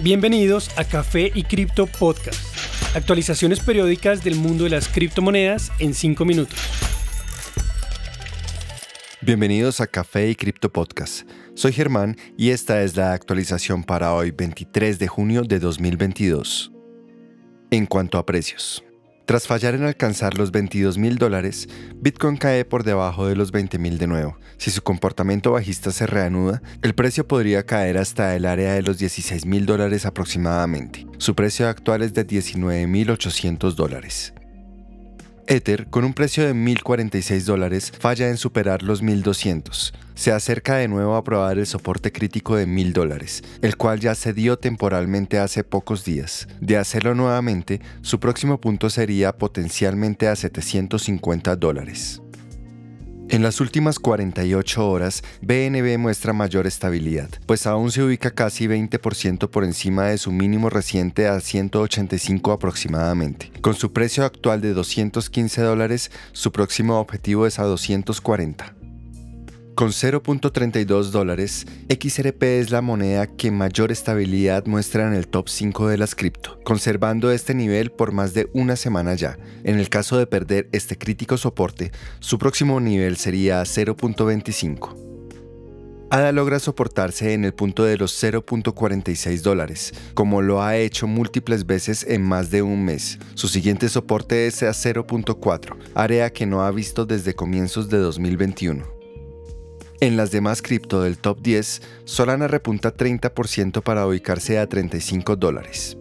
Bienvenidos a Café y Cripto Podcast. Actualizaciones periódicas del mundo de las criptomonedas en 5 minutos. Bienvenidos a Café y Cripto Podcast. Soy Germán y esta es la actualización para hoy 23 de junio de 2022. En cuanto a precios. Tras fallar en alcanzar los 22 mil dólares, Bitcoin cae por debajo de los 20 mil de nuevo. Si su comportamiento bajista se reanuda, el precio podría caer hasta el área de los 16 mil dólares aproximadamente. Su precio actual es de 19 mil 800 dólares. Ether, con un precio de 1.046 dólares, falla en superar los 1.200. Se acerca de nuevo a probar el soporte crítico de 1.000 dólares, el cual ya se dio temporalmente hace pocos días. De hacerlo nuevamente, su próximo punto sería potencialmente a 750 dólares. En las últimas 48 horas, BNB muestra mayor estabilidad, pues aún se ubica casi 20% por encima de su mínimo reciente a 185 aproximadamente. Con su precio actual de 215 dólares, su próximo objetivo es a 240. Con 0.32 dólares, XRP es la moneda que mayor estabilidad muestra en el top 5 de las cripto, conservando este nivel por más de una semana ya. En el caso de perder este crítico soporte, su próximo nivel sería 0.25. ADA logra soportarse en el punto de los 0.46 dólares, como lo ha hecho múltiples veces en más de un mes. Su siguiente soporte es a 0.4, área que no ha visto desde comienzos de 2021. En las demás cripto del top 10, Solana repunta 30% para ubicarse a 35 dólares.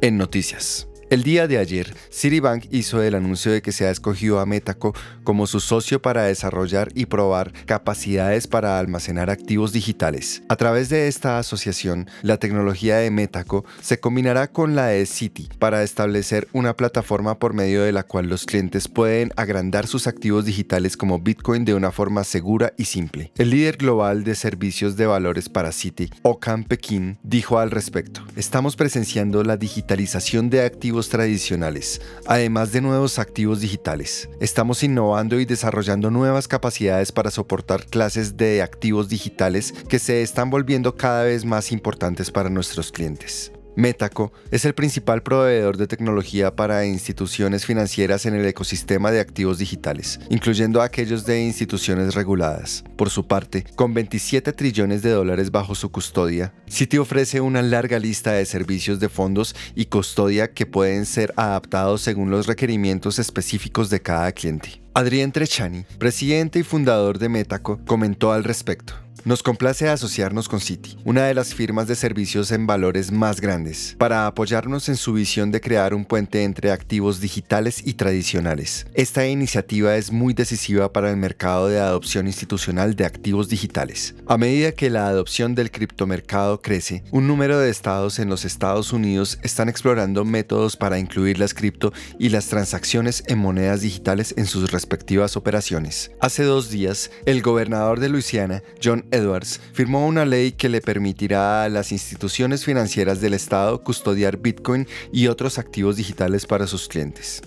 En noticias. El día de ayer, Citibank hizo el anuncio de que se ha escogido a Metaco como su socio para desarrollar y probar capacidades para almacenar activos digitales. A través de esta asociación, la tecnología de Metaco se combinará con la de Citi para establecer una plataforma por medio de la cual los clientes pueden agrandar sus activos digitales como Bitcoin de una forma segura y simple. El líder global de servicios de valores para Citi, Okan Pekin, dijo al respecto: Estamos presenciando la digitalización de activos tradicionales, además de nuevos activos digitales. Estamos innovando y desarrollando nuevas capacidades para soportar clases de activos digitales que se están volviendo cada vez más importantes para nuestros clientes. Metaco es el principal proveedor de tecnología para instituciones financieras en el ecosistema de activos digitales, incluyendo aquellos de instituciones reguladas. Por su parte, con 27 trillones de dólares bajo su custodia, Citi ofrece una larga lista de servicios de fondos y custodia que pueden ser adaptados según los requerimientos específicos de cada cliente. Adrián Trechani, presidente y fundador de Metaco, comentó al respecto. Nos complace asociarnos con Citi, una de las firmas de servicios en valores más grandes, para apoyarnos en su visión de crear un puente entre activos digitales y tradicionales. Esta iniciativa es muy decisiva para el mercado de adopción institucional de activos digitales. A medida que la adopción del criptomercado crece, un número de estados en los Estados Unidos están explorando métodos para incluir las cripto y las transacciones en monedas digitales en sus respectivas operaciones. Hace dos días, el gobernador de Luisiana, John Edwards firmó una ley que le permitirá a las instituciones financieras del Estado custodiar Bitcoin y otros activos digitales para sus clientes.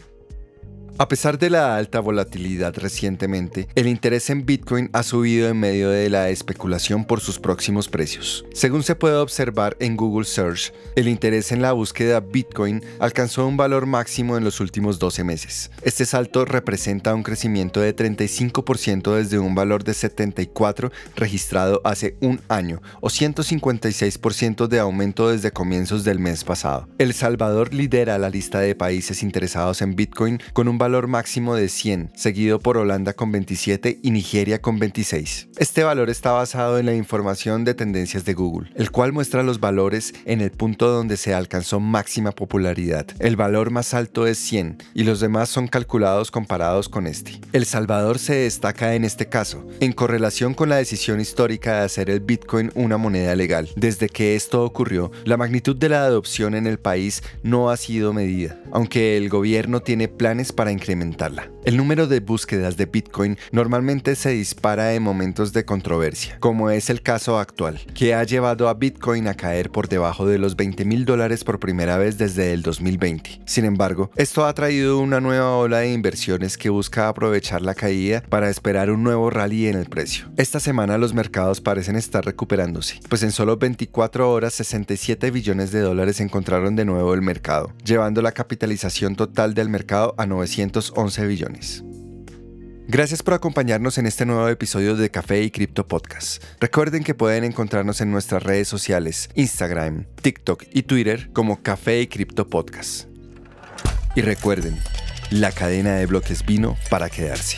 A pesar de la alta volatilidad recientemente, el interés en Bitcoin ha subido en medio de la especulación por sus próximos precios. Según se puede observar en Google Search, el interés en la búsqueda Bitcoin alcanzó un valor máximo en los últimos 12 meses. Este salto representa un crecimiento de 35% desde un valor de 74 registrado hace un año, o 156% de aumento desde comienzos del mes pasado. El Salvador lidera la lista de países interesados en Bitcoin con un valor máximo de 100, seguido por Holanda con 27 y Nigeria con 26. Este valor está basado en la información de tendencias de Google, el cual muestra los valores en el punto donde se alcanzó máxima popularidad. El valor más alto es 100 y los demás son calculados comparados con este. El Salvador se destaca en este caso, en correlación con la decisión histórica de hacer el Bitcoin una moneda legal. Desde que esto ocurrió, la magnitud de la adopción en el país no ha sido medida, aunque el gobierno tiene planes para incrementarla. El número de búsquedas de Bitcoin normalmente se dispara en momentos de controversia, como es el caso actual, que ha llevado a Bitcoin a caer por debajo de los 20 mil dólares por primera vez desde el 2020. Sin embargo, esto ha traído una nueva ola de inversiones que busca aprovechar la caída para esperar un nuevo rally en el precio. Esta semana los mercados parecen estar recuperándose, pues en solo 24 horas 67 billones de dólares encontraron de nuevo el mercado, llevando la capitalización total del mercado a 911 billones. Gracias por acompañarnos en este nuevo episodio de Café y Cripto Podcast. Recuerden que pueden encontrarnos en nuestras redes sociales, Instagram, TikTok y Twitter como Café y Cripto Podcast. Y recuerden, la cadena de bloques vino para quedarse.